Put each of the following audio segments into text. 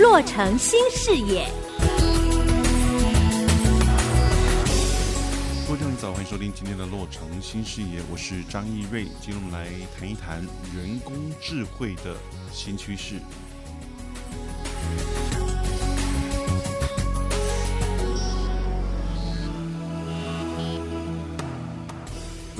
洛城新视野，各位听众早，欢迎收听今天的洛城新视野，我是张义瑞，今天我们来谈一谈人工智慧的新趋势。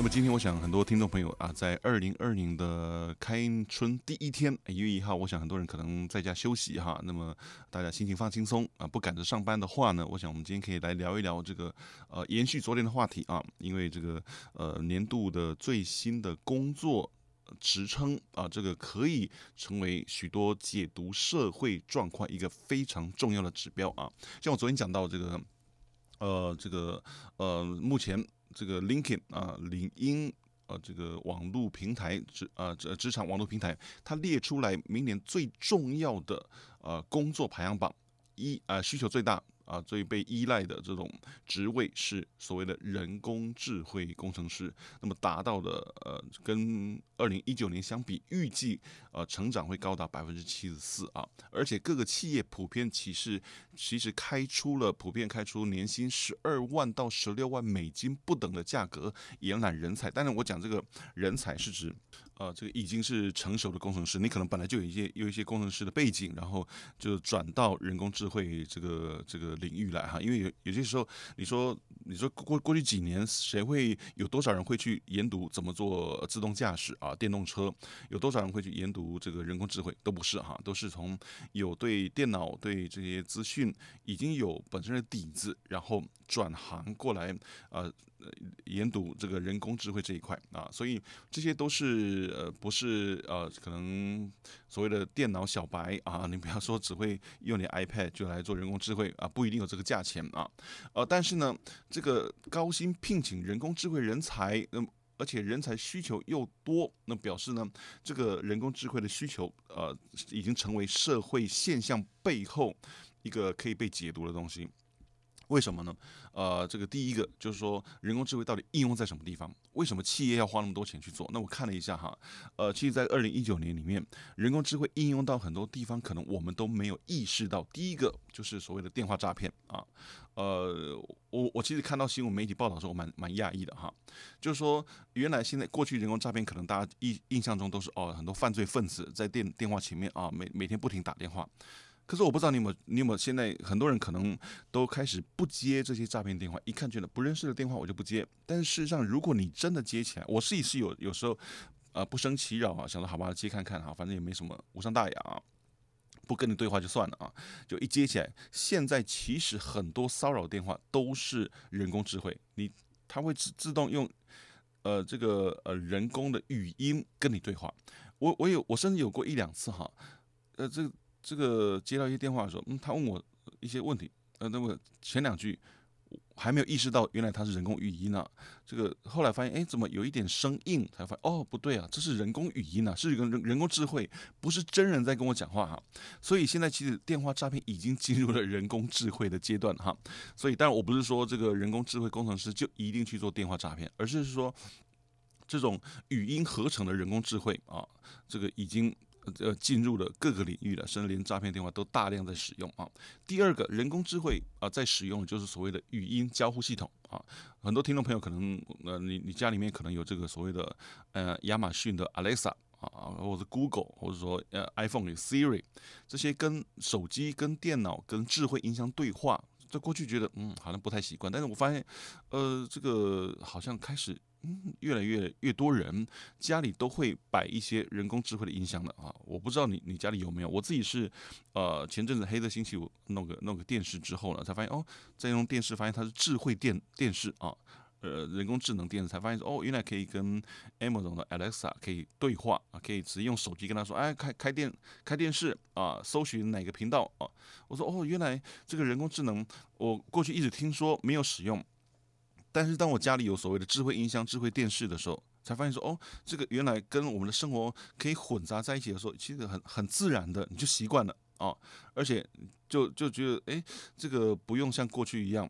那么今天，我想很多听众朋友啊，在二零二零的开春第一天，一月一号，我想很多人可能在家休息哈。那么大家心情放轻松啊，不赶着上班的话呢，我想我们今天可以来聊一聊这个呃，延续昨天的话题啊，因为这个呃年度的最新的工作职称啊，这个可以成为许多解读社会状况一个非常重要的指标啊。像我昨天讲到这个呃，这个呃，目前。这个 LinkedIn 啊，领英啊，这个网络平台职啊，职职场网络平台，它列出来明年最重要的呃工作排行榜，一啊需求最大。啊，最被依赖的这种职位是所谓的人工智慧工程师，那么达到的呃，跟二零一九年相比，预计呃成长会高达百分之七十四啊，而且各个企业普遍其实其实开出了普遍开出年薪十二万到十六万美金不等的价格延揽人才，当然我讲这个人才是指。呃，这个已经是成熟的工程师，你可能本来就有一些有一些工程师的背景，然后就转到人工智慧这个这个领域来哈。因为有有些时候，你说你说过过去几年，谁会有多少人会去研读怎么做自动驾驶啊，电动车？有多少人会去研读这个人工智慧？都不是哈，都是从有对电脑对这些资讯已经有本身的底子，然后转行过来，呃。研读这个人工智慧这一块啊，所以这些都是呃不是呃可能所谓的电脑小白啊，你不要说只会用你 iPad 就来做人工智慧啊，不一定有这个价钱啊，呃，但是呢，这个高薪聘请人工智慧人才，那么而且人才需求又多，那表示呢，这个人工智慧的需求呃已经成为社会现象背后一个可以被解读的东西。为什么呢？呃，这个第一个就是说，人工智慧到底应用在什么地方？为什么企业要花那么多钱去做？那我看了一下哈，呃，其实，在二零一九年里面，人工智慧应用到很多地方，可能我们都没有意识到。第一个就是所谓的电话诈骗啊，呃，我我其实看到新闻媒体报道的时候，我蛮蛮讶异的哈，就是说，原来现在过去人工诈骗，可能大家印印象中都是哦，很多犯罪分子在电电话前面啊，每每天不停打电话。可是我不知道你有，你有没有现在很多人可能都开始不接这些诈骗电话，一看觉得不认识的电话我就不接。但是事实上，如果你真的接起来，我试一试有有时候，呃，不生其扰啊，想说好吧，接看看哈，反正也没什么，无伤大雅啊，不跟你对话就算了啊，就一接起来，现在其实很多骚扰电话都是人工智慧，你它会自自动用呃这个呃人工的语音跟你对话。我我有我甚至有过一两次哈，呃这。这个接到一些电话的时候，嗯，他问我一些问题，呃，那么前两句还没有意识到，原来他是人工语音呢、这个后来发现，哎，怎么有一点生硬？才发现，哦，不对啊，这是人工语音啊，是个人人工智慧，不是真人在跟我讲话哈。所以现在其实电话诈骗已经进入了人工智慧的阶段哈。所以当然我不是说这个人工智慧工程师就一定去做电话诈骗，而是说这种语音合成的人工智慧啊，这个已经。呃，进入了各个领域了，甚至连诈骗电话都大量在使用啊。第二个，人工智慧啊，在使用就是所谓的语音交互系统啊。很多听众朋友可能，呃，你你家里面可能有这个所谓的呃亚马逊的 Alexa 啊，或者 Google，或者说呃 iPhone 里 Siri 这些跟手机、跟电脑、跟智慧音箱对话，在过去觉得嗯好像不太习惯，但是我发现呃这个好像开始。嗯，越来越越多人家里都会摆一些人工智慧的音箱了啊！我不知道你你家里有没有？我自己是，呃，前阵子黑色星期五弄个弄个电视之后呢，才发现哦，在用电视发现它是智慧电电视啊，呃，人工智能电视，才发现说哦，原来可以跟 Amazon 的 Alexa 可以对话啊，可以直接用手机跟他说，哎，开开电开电视啊，搜寻哪个频道啊？我说哦，原来这个人工智能，我过去一直听说没有使用。但是当我家里有所谓的智慧音箱、智慧电视的时候，才发现说，哦，这个原来跟我们的生活可以混杂在一起的时候，其实很很自然的，你就习惯了啊，而且。就就觉得，哎，这个不用像过去一样，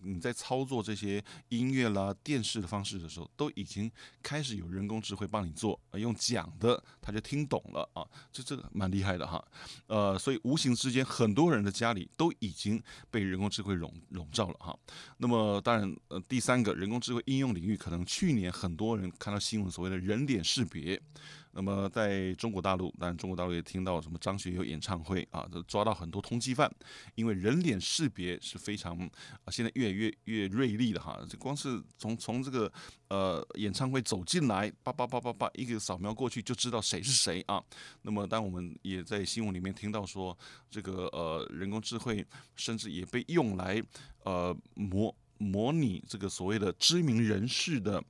你在操作这些音乐啦、电视的方式的时候，都已经开始有人工智慧帮你做，用讲的他就听懂了啊，这这个蛮厉害的哈，呃，所以无形之间，很多人的家里都已经被人工智慧笼笼罩了哈。那么当然，呃，第三个人工智慧应用领域，可能去年很多人看到新闻，所谓的人脸识别。那么在中国大陆，当然中国大陆也听到什么张学友演唱会啊，抓到很多通缉犯，因为人脸识别是非常啊，现在越来越越锐利的哈。这光是从从这个呃演唱会走进来，叭叭叭叭叭，一个扫描过去就知道谁是谁啊。那么当我们也在新闻里面听到说，这个呃人工智慧甚至也被用来呃模模拟这个所谓的知名人士的。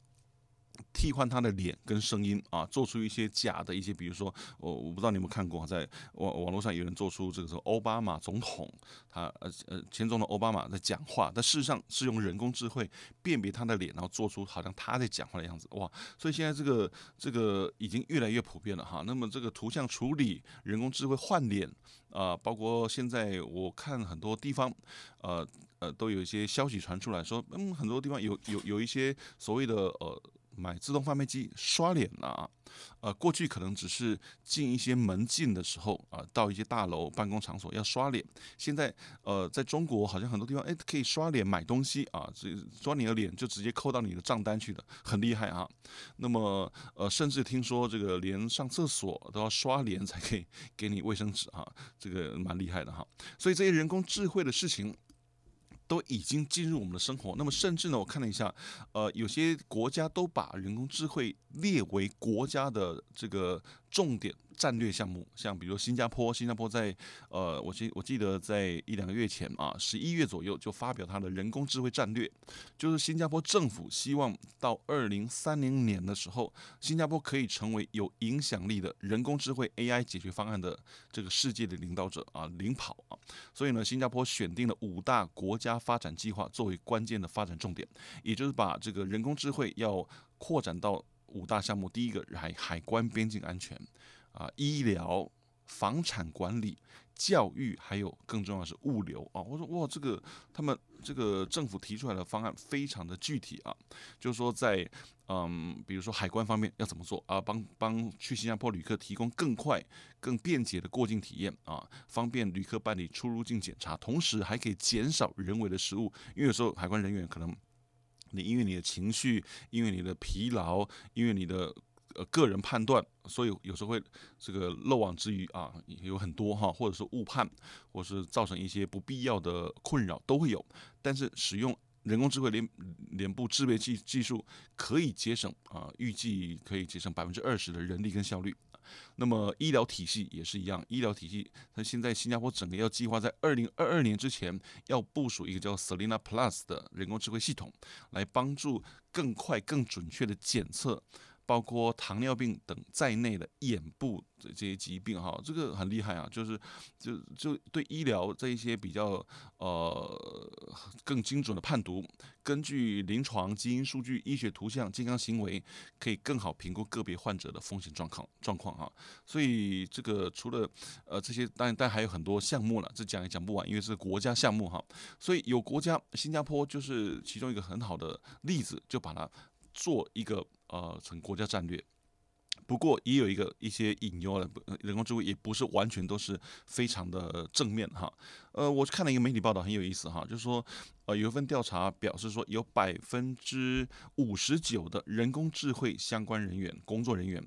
替换他的脸跟声音啊，做出一些假的一些，比如说我我不知道你有没有看过，在网网络上有人做出这个说奥巴马总统，他呃呃前总统奥巴马在讲话，但事实上是用人工智慧辨别他的脸，然后做出好像他在讲话的样子，哇！所以现在这个这个已经越来越普遍了哈。那么这个图像处理、人工智慧换脸啊，包括现在我看很多地方，呃呃都有一些消息传出来说，嗯，很多地方有有有一些所谓的呃。买自动贩卖机刷脸了啊，呃，过去可能只是进一些门禁的时候啊，到一些大楼办公场所要刷脸。现在呃，在中国好像很多地方哎可以刷脸买东西啊，这刷你的脸就直接扣到你的账单去了，很厉害啊。那么呃，甚至听说这个连上厕所都要刷脸才可以给你卫生纸啊，这个蛮厉害的哈。所以这些人工智慧的事情。都已经进入我们的生活，那么甚至呢，我看了一下，呃，有些国家都把人工智慧列为国家的这个重点。战略项目，像比如新加坡，新加坡在呃，我记我记得在一两个月前啊，十一月左右就发表它的人工智慧战略，就是新加坡政府希望到二零三零年的时候，新加坡可以成为有影响力的人工智慧 AI 解决方案的这个世界的领导者啊，领跑啊，所以呢，新加坡选定了五大国家发展计划作为关键的发展重点，也就是把这个人工智慧要扩展到五大项目，第一个海海关边境安全。啊，医疗、房产管理、教育，还有更重要的是物流啊！我说哇，这个他们这个政府提出来的方案非常的具体啊，就是说在嗯，比如说海关方面要怎么做啊，帮帮去新加坡旅客提供更快、更便捷的过境体验啊，方便旅客办理出入境检查，同时还可以减少人为的失误，因为有时候海关人员可能你因为你的情绪，因为你的疲劳，因为你的。呃，个人判断，所以有时候会这个漏网之鱼啊，有很多哈，或者是误判，或者是造成一些不必要的困扰都会有。但是使用人工智慧脸脸部识别技技术，可以节省啊，预计可以节省百分之二十的人力跟效率。那么医疗体系也是一样，医疗体系，它现在新加坡整个要计划在二零二二年之前要部署一个叫 Selena Plus 的人工智慧系统，来帮助更快、更准确的检测。包括糖尿病等在内的眼部的这些疾病，哈，这个很厉害啊，就是就就对医疗这一些比较呃更精准的判读，根据临床基因数据、医学图像、健康行为，可以更好评估个别患者的风险状况状况哈。所以这个除了呃这些，当然但还有很多项目了，这讲也讲不完，因为是国家项目哈。所以有国家，新加坡就是其中一个很好的例子，就把它做一个。呃，成国家战略，不过也有一个一些隐忧了。人工智慧也不是完全都是非常的正面哈。呃，我看了一个媒体报道，很有意思哈，就是说，呃，有一份调查表示说，有百分之五十九的人工智慧相关人员、工作人员，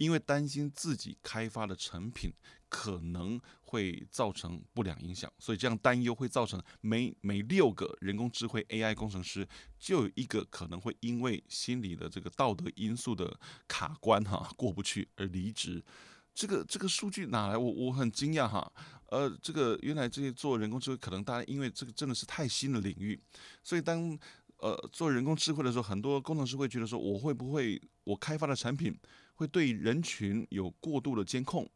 因为担心自己开发的成品可能会造成不良影响，所以这样担忧会造成每每六个人工智慧 AI 工程师就有一个可能会因为心理的这个道德因素的卡关哈过不去而离职。这个这个数据哪来？我我很惊讶哈。呃，这个原来这些做人工智慧可能大家因为这个真的是太新的领域，所以当呃做人工智慧的时候，很多工程师会觉得说，我会不会我开发的产品会对人群有过度的监控？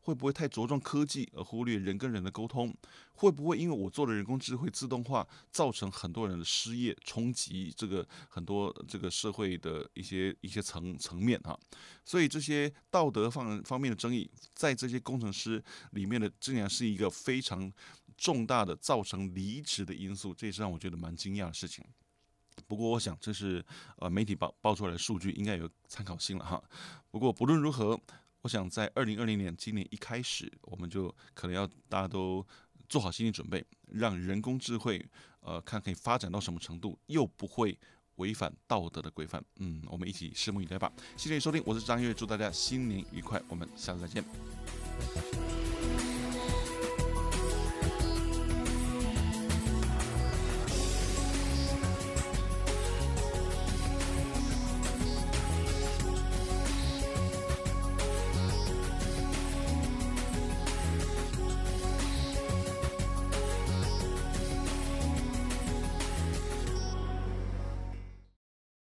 会不会太着重科技而忽略人跟人的沟通？会不会因为我做了人工智慧自动化，造成很多人的失业，冲击这个很多这个社会的一些一些层层面哈？所以这些道德方方面的争议，在这些工程师里面的，竟然是一个非常重大的造成离职的因素，这也是让我觉得蛮惊讶的事情。不过我想这是呃媒体报报出来的数据，应该有参考性了哈。不过不论如何。我想在二零二零年今年一开始，我们就可能要大家都做好心理准备，让人工智慧呃看可以发展到什么程度，又不会违反道德的规范。嗯，我们一起拭目以待吧。谢谢收听，我是张月，祝大家新年愉快，我们下次再见。